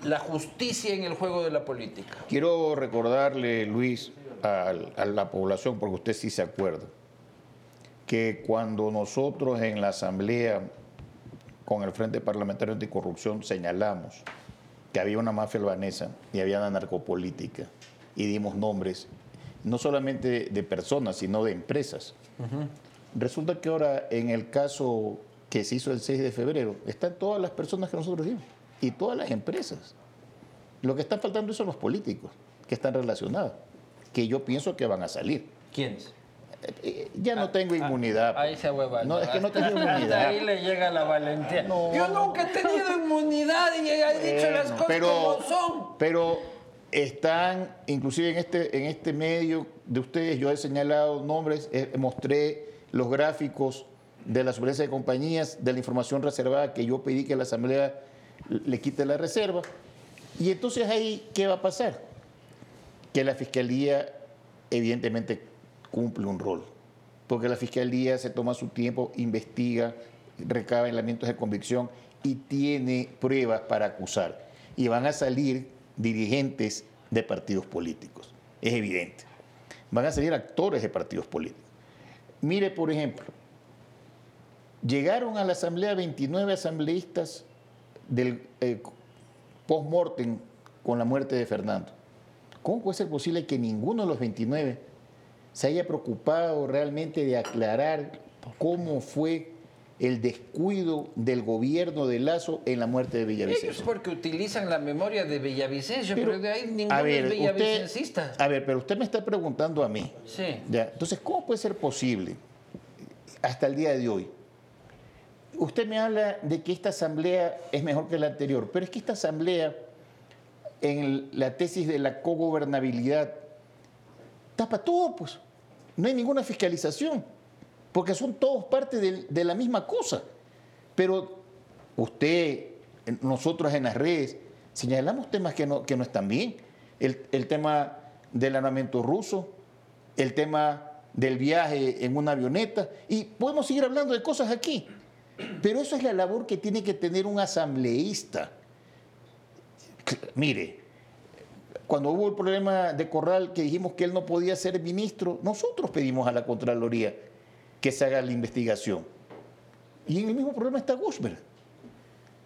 la, justicia en el juego de la política. Quiero recordarle, Luis, a, a la población, porque usted sí se acuerda, que cuando nosotros en la Asamblea con el Frente Parlamentario Anticorrupción señalamos que había una mafia albanesa y había una narcopolítica y dimos nombres, no solamente de personas, sino de empresas. Resulta que ahora en el caso que se hizo el 6 de febrero, están todas las personas que nosotros dimos y todas las empresas. Lo que están faltando son los políticos que están relacionados, que yo pienso que van a salir. ¿Quiénes? Eh, ya no ah, tengo ah, inmunidad. Ahí se hueva. No, es que no tengo [laughs] inmunidad. Ahí le llega la valentía. Yo nunca he tenido inmunidad y he dicho las cosas como son. Pero están, inclusive en este, en este medio de ustedes, yo he señalado nombres, mostré los gráficos de la superintendencia de compañías, de la información reservada que yo pedí que la Asamblea le quite la reserva. Y entonces ahí, ¿qué va a pasar? Que la Fiscalía, evidentemente, cumple un rol. Porque la Fiscalía se toma su tiempo, investiga, recaba elementos de convicción y tiene pruebas para acusar. Y van a salir dirigentes de partidos políticos. Es evidente. Van a salir actores de partidos políticos. Mire, por ejemplo, llegaron a la Asamblea 29 asambleístas del eh, post-mortem con la muerte de Fernando. ¿Cómo puede ser posible que ninguno de los 29 se haya preocupado realmente de aclarar cómo fue el descuido del gobierno de Lazo en la muerte de Villavicencio. Ellos porque utilizan la memoria de Villavicencio, pero, de ahí ninguno a ver, es villavicencista. a ver, pero usted me está preguntando a mí. Sí. Entonces, ¿cómo puede ser posible hasta el día de hoy? Usted me habla de que esta asamblea es mejor que la anterior, pero es que esta asamblea, en la tesis de la cogobernabilidad, tapa todo, pues. No hay ninguna fiscalización, porque son todos parte de, la misma cosa. Pero usted, nosotros en las redes, señalamos temas que no, que no están bien. El, el tema del armamento ruso, el tema del viaje en una avioneta, y podemos seguir hablando de cosas aquí. Pero eso es la labor que tiene que tener un asambleísta. Mire, cuando hubo el problema de Corral, que dijimos que él no podía ser ministro, nosotros pedimos a la Contraloría que se haga la investigación. Y en el mismo problema está Gushberg.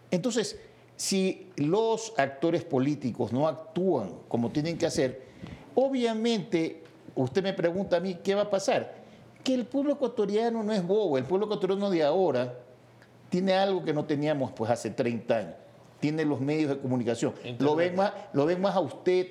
Entonces, si los actores políticos no actúan como tienen que hacer, obviamente, usted me pregunta a mí, ¿qué va a pasar? Que el pueblo ecuatoriano no es bobo, el pueblo ecuatoriano de ahora tiene algo que no teníamos pues hace 30 años tiene los medios de comunicación. Lo ven, más, lo ven más a usted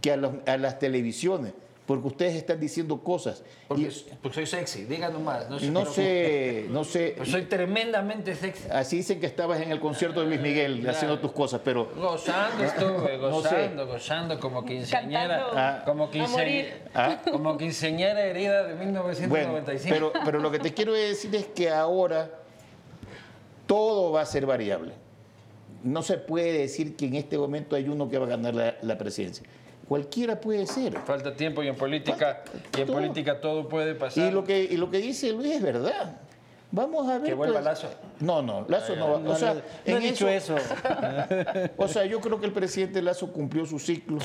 que a, las televisiones porque ustedes están diciendo cosas. Porque, soy sexy, díganos más. No, sé, no sé. Pues soy tremendamente sexy. Así dicen que estabas en el concierto de Luis Miguel haciendo tus cosas, pero... Gozando estuve, [laughs] gozando, gozando como quinceañera. Ah. como, ah. como quinceañera herida de 1995. pero, pero lo que te quiero decir es que ahora todo va a ser variable no se puede decir que en este momento hay uno que va a ganar la, presidencia. Cualquiera puede ser. Falta tiempo y en política, y en política todo puede pasar. Y lo, que, y lo que dice Luis es verdad. Vamos a ver. Que vuelva pues. Lazo. No, no, Lazo no va. O sea, no en he dicho eso. [laughs] O sea, yo creo que el presidente Lazo cumplió su ciclo.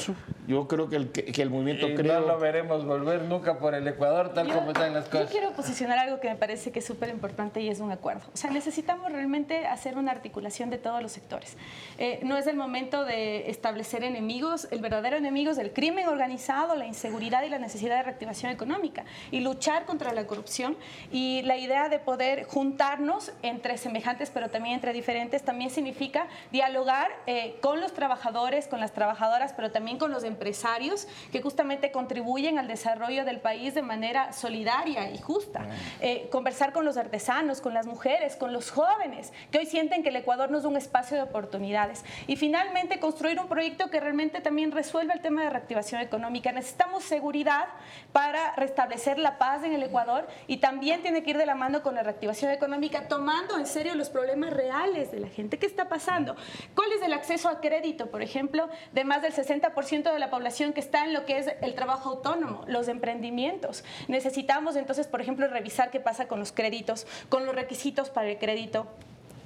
Yo creo que el, que, que el movimiento Y creo. no lo veremos volver nunca por el Ecuador, tal como están las Yo cosas. quiero posicionar algo que me parece que es súper importante y es un acuerdo. O sea, necesitamos realmente hacer una articulación de todos los sectores. Eh, no es el momento de establecer enemigos. El verdadero enemigo es el crimen organizado, la inseguridad y la necesidad de reactivación económica y luchar contra la corrupción. Y la idea de poder juntarnos entre semejantes, pero también entre diferentes, también significa dialogar eh, con los trabajadores, con las trabajadoras, pero también con los empresarios que justamente contribuyen al desarrollo del país de manera solidaria y justa. Eh, conversar con los artesanos, con las mujeres, con los jóvenes, que hoy sienten que el Ecuador no es un espacio de oportunidades. Y finalmente construir un proyecto que realmente también resuelva el tema de reactivación económica. Necesitamos seguridad para restablecer la paz en el Ecuador y también tiene que ir de la mano con la reactivación económica, tomando en serio los problemas reales de la gente. ¿Qué está pasando? ¿Cuál es el acceso a crédito, por ejemplo, de más del 60% de la población que está en lo que es el trabajo autónomo, los emprendimientos? Necesitamos entonces, por ejemplo, revisar qué pasa con los créditos, con los requisitos para el crédito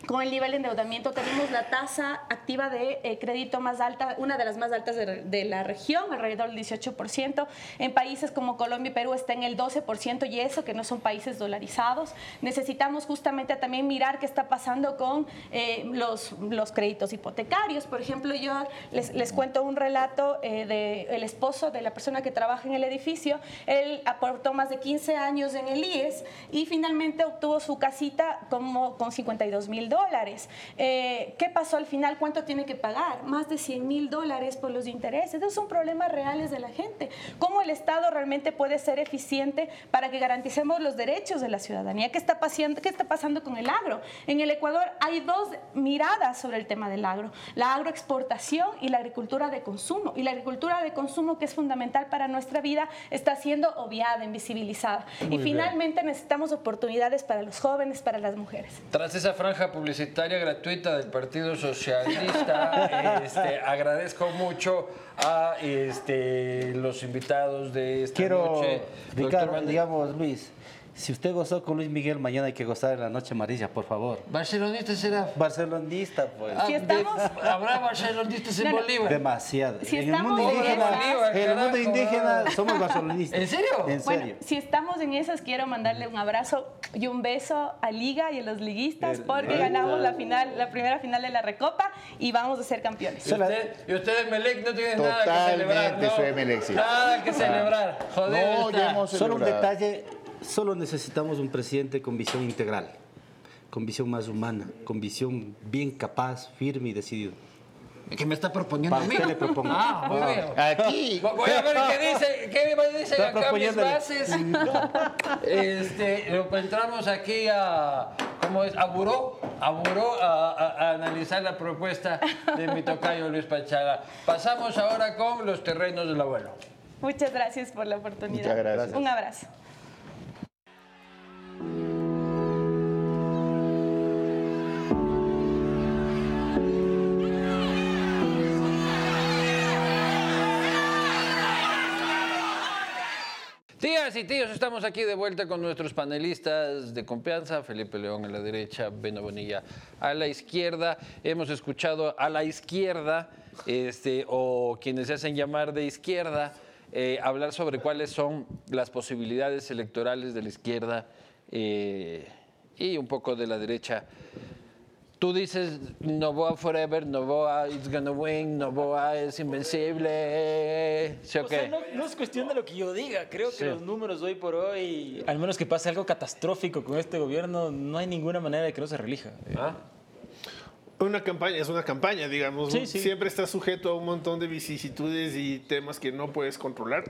con el nivel de endeudamiento tenemos la tasa activa de eh, crédito más alta, una de las más altas de, la región, alrededor del 18%. En países como Colombia y Perú está en el 12% y eso que no son países dolarizados. Necesitamos justamente también mirar qué está pasando con eh, los, los, créditos hipotecarios. Por ejemplo, yo les, les cuento un relato eh, del esposo de la persona que trabaja en el edificio. Él aportó más de 15 años en el IES y finalmente obtuvo su casita como con 52 mil dólares dólares. Eh, ¿Qué pasó al final? ¿Cuánto tiene que pagar? Más de 100 mil dólares por los intereses. Esos son problemas reales de la gente. ¿Cómo el Estado realmente puede ser eficiente para que garanticemos los derechos de la ciudadanía? ¿Qué está, pasando, ¿Qué está pasando con el agro? En el Ecuador hay dos miradas sobre el tema del agro. La agroexportación y la agricultura de consumo. Y la agricultura de consumo, que es fundamental para nuestra vida, está siendo obviada, invisibilizada. Muy y bien. finalmente necesitamos oportunidades para los jóvenes, para las mujeres. Tras esa franja publicitaria, gratuita del Partido Socialista. [laughs] este, agradezco mucho a este, los invitados de esta Quiero, noche. Ricardo, digamos, Luis, si usted gozó con Luis Miguel, mañana hay que gozar en la noche amarilla, por favor. ¿Barcelonista será? Barcelonista, pues. Si estamos... ¿Habrá barcelonistas en no, no. Bolívar? Demasiado. Si en el estamos mundo en indígena, en el mundo indígena somos barcelonistas. ¿En serio? En Bueno, serio. si estamos en esas, quiero mandarle un abrazo y un beso a Liga y a los liguistas El- porque el- ganamos la final, la primera final de la Recopa y vamos a ser campeones. Y usted, y usted Melec no tiene nada que Totalmente celebrar, ¿no? soy Emelec, sí. Nada que celebrar. Joder, No, ya hemos Solo un detalle, solo necesitamos un presidente con visión integral, con visión más humana, con visión bien capaz, firme y decidido. ¿Qué me está proponiendo a mí? le propongo. Ah, bien. Aquí, Vo- Voy a ver qué dice, qué me dicen acá mis bases. Este, entramos aquí a, ¿cómo es? A Buró, a Buró a, a- a analizar la propuesta de mi tocayo Luis Pachaga. Pasamos ahora con los terrenos del abuelo. Muchas gracias por la oportunidad. Muchas gracias. Un abrazo. Tías y tíos, estamos aquí de vuelta con nuestros panelistas de confianza, Felipe León a la derecha, Beno Bonilla a la izquierda. Hemos escuchado a la izquierda, este, o quienes se hacen llamar de izquierda, eh, hablar sobre cuáles son las posibilidades electorales de la izquierda eh, y un poco de la derecha. Tú dices Novoa forever, Novoa it's gonna win, Novoa es invencible, ¿sí o O qué? sea, no, no es cuestión de lo que yo diga. Creo que los números hoy por hoy, al menos que pase algo catastrófico con este gobierno, no hay ninguna manera de que no se relija. ¿Ah? Una campaña, es una campaña, digamos. Sí, sí. Siempre está sujeto a un montón de vicisitudes y temas que no puedes controlar.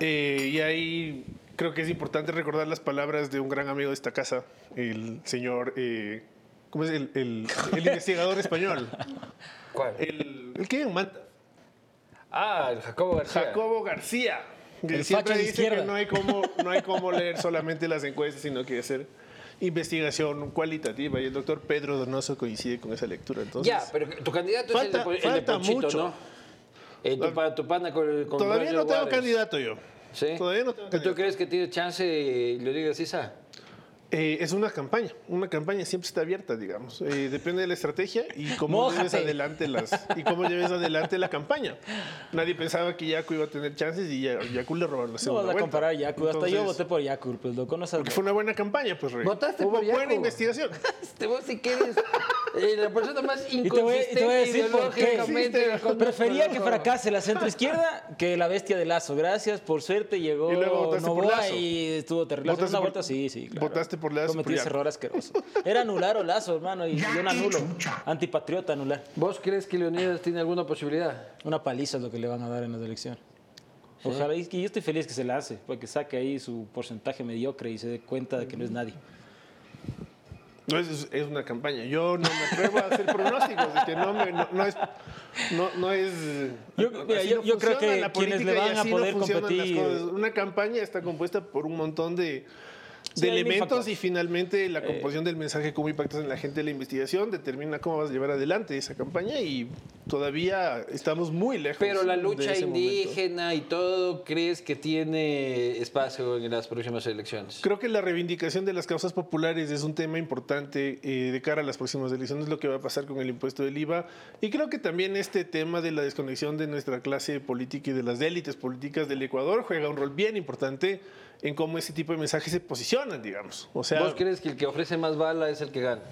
Eh, y ahí creo que es importante recordar las palabras de un gran amigo de esta casa, el señor, eh, ¿cómo es? El, el- el [laughs] investigador español. ¿Cuál? El, el que en Manta. Ah, el Jacobo García. Jacobo García. Que siempre dice izquierda. que no hay, cómo, no hay cómo leer solamente las encuestas, sino que hacer investigación cualitativa. Y el doctor Pedro Donoso coincide con esa lectura. Entonces, ya, pero tu candidato Falta- es el de, el de Ponchito, mucho. ¿no? Eh, tu, pa- tu pana con, con Todavía no tengo Juárez. candidato yo. ¿Sí? Todavía no tengo ¿Y ¿Tú crees que tiene chance de Leonidas Sisa? Eh, es una campaña, una campaña siempre está abierta, digamos. Eh, depende de la estrategia y cómo lleves adelante las y cómo lleves adelante la campaña. Nadie pensaba que Yaku iba a tener chances y Yaku le robaron la segunda No vas a comparar Yaku, hasta yo voté por Yaku, pues lo conoces. Porque fue una buena campaña, pues. Rey. Votaste Hubo por Yaku. buena investigación. [laughs] este vos si quieres eh, la persona más inconsistente y te voy a decir por qué. Prefería que fracase la centro izquierda que la bestia de Lazo. Gracias, por suerte llegó Y luego votaste por Novoa Lazo. y estuvo terrible. La segunda por- vuelta sí, sí, claro. votaste por Lazo, Cometí ese error asqueroso. Era anular o Lazo, hermano, y yo no anulo. Antipatriota anular. ¿Vos crees que Leonidas tiene alguna posibilidad? Una paliza es lo que le van a dar en las elecciones. Ojalá, y yo estoy feliz que se lance, porque saque ahí su porcentaje mediocre y se dé cuenta de que no es nadie. No es, es una campaña. Yo no me atrevo a hacer pronósticos. Es que no, me- no- no es. No, no es Yo- mira, yo- yo creo que la quienes política le van a poder funcionan las competir- cosas. Una campaña está compuesta por un montón de, Sí, de elementos y finalmente Eh. la composición del mensaje, cómo impactas en la gente, la investigación, determina cómo vas a llevar adelante esa campaña y todavía estamos muy lejos. Pero la de lucha ese momento. indígena y todo, ¿crees que tiene espacio en las próximas elecciones? Creo que la reivindicación de las causas populares es un tema importante eh, de cara a las próximas elecciones, lo que va a pasar con el impuesto del IVA. Y creo que también este tema de la desconexión de nuestra clase política y de las élites políticas del Ecuador juega un rol bien importante en cómo ese tipo de mensajes se posicionan, digamos. O sea, ¿Vos crees que el que ofrece más bala es el que gana?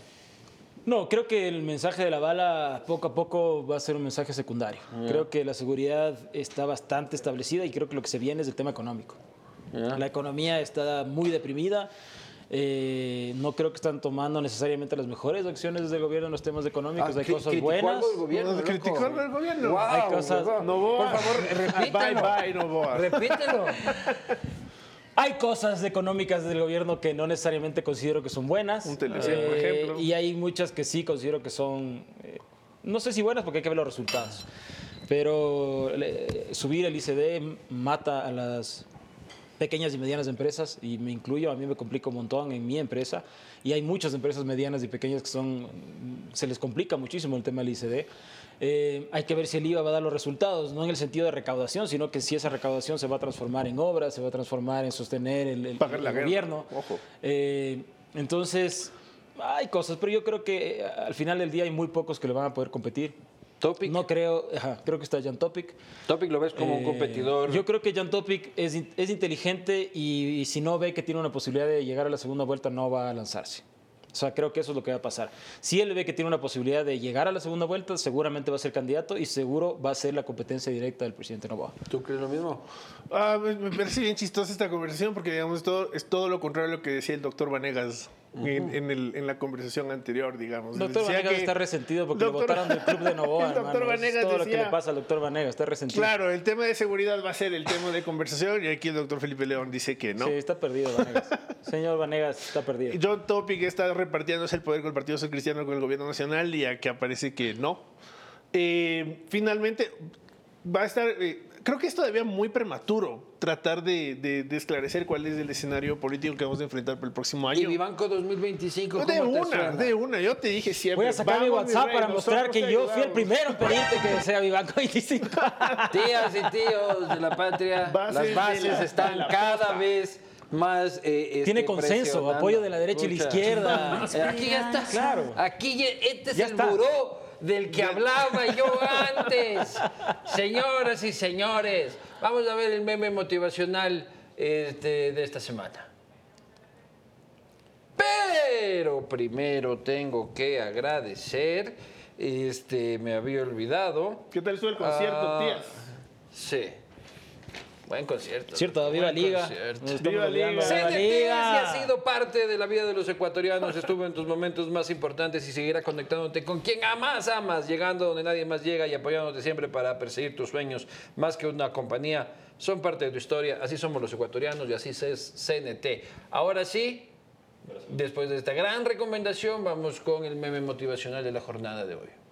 No, creo que el mensaje de la bala poco a poco va a ser un mensaje secundario. Creo que la seguridad está bastante establecida y creo que lo que se viene es el tema económico. La economía está muy deprimida. eh, no creo que están tomando necesariamente las mejores acciones desde el gobierno en los temas económicos. Hay cri- cosas buenas. el gobierno, loco. criticó el gobierno. Guau, Hay cosas-. Novoa. Por favor, repítelo. Bye, bye, Novoa. Repítelo. [laughs] Hay cosas económicas del gobierno que no necesariamente considero que son buenas. Un telecel, por ejemplo. Y hay muchas que sí considero que son, eh, no sé si buenas porque hay que ver los resultados. Pero eh, subir el ICD mata a las pequeñas y medianas empresas y me incluyo, a mí me complica un montón en mi empresa y hay muchas empresas medianas y pequeñas que son, se les complica muchísimo el tema del ICD. Eh, hay que ver si el IVA va a dar los resultados, no en el sentido de recaudación, sino que si esa recaudación se va a transformar en obras, se va a transformar en sostener el, el- Pagar la el guerra, gobierno. ojo. Eh, entonces, hay cosas, pero yo creo que eh, al final del día hay muy pocos que le van a poder competir. Topic. No creo, ajá, creo que está Jan Topic. Topic lo ves como un competidor. Yo creo que Jan Topic es, es inteligente y, y si no ve que tiene una posibilidad de llegar a la segunda vuelta, no va a lanzarse. O sea, creo que eso es lo que va a pasar. Si él ve que tiene una posibilidad de llegar a la segunda vuelta, seguramente va a ser candidato y seguro va a ser la competencia directa del presidente Novoa. ¿Tú crees lo mismo? Ah, me, me parece bien chistosa esta conversación porque digamos es todo, es todo lo contrario a lo que decía el doctor Vanegas en, en el- en la conversación anterior, digamos. Doctor Decía Vanegas que- está resentido porque Doctor- lo votaron del club de Novoa. [laughs] El doctor Vanegas todo lo que decía- le pasa al doctor Vanegas, está resentido. Claro, el tema de seguridad va a ser el tema de conversación y aquí el doctor Felipe León dice que no. Sí, está perdido Vanegas. [laughs] Señor Vanegas, está perdido. John Topic está repartiéndose el poder con el Partido Social Cristiano con el gobierno nacional y aquí aparece que no. Eh, finalmente, va a estar. eh, creo que es todavía muy prematuro tratar de, de- de esclarecer cuál es el escenario político que vamos a enfrentar para el próximo ¿Y año. Vivanco 2025 de cómo te una, suena? de una. Yo te dije siempre. Voy a sacar mi WhatsApp rey, para mostrar que yo fui el primero en pedirte que sea Vivanco 25. Tías y tíos de la patria, Bases de las bases la- están de la cada vez más. eh, este, Tiene consenso, apoyo de la derecha y la izquierda. Aquí ya está. Claro. Aquí ya- este es Ya el está. buró del que hablaba yo [laughs] antes. Señoras y señores, vamos a ver el meme motivacional este, de esta semana. Pero primero tengo que agradecer, este, me había olvidado. ¿Qué tal estuvo el concierto, Ah, tías? Sí. Buen concierto. Cierto, viva Buen Liga. concierto. Viva Liga. CNT si ha sido parte de la vida de los ecuatorianos, estuvo en tus momentos más importantes y seguirá conectándote con quien más amas, llegando donde nadie más llega y apoyándote siempre para perseguir tus sueños, más que una compañía. Son parte de tu historia, así somos los ecuatorianos y así es CNT. Ahora sí, después de esta gran recomendación, vamos con el meme motivacional de la jornada de hoy.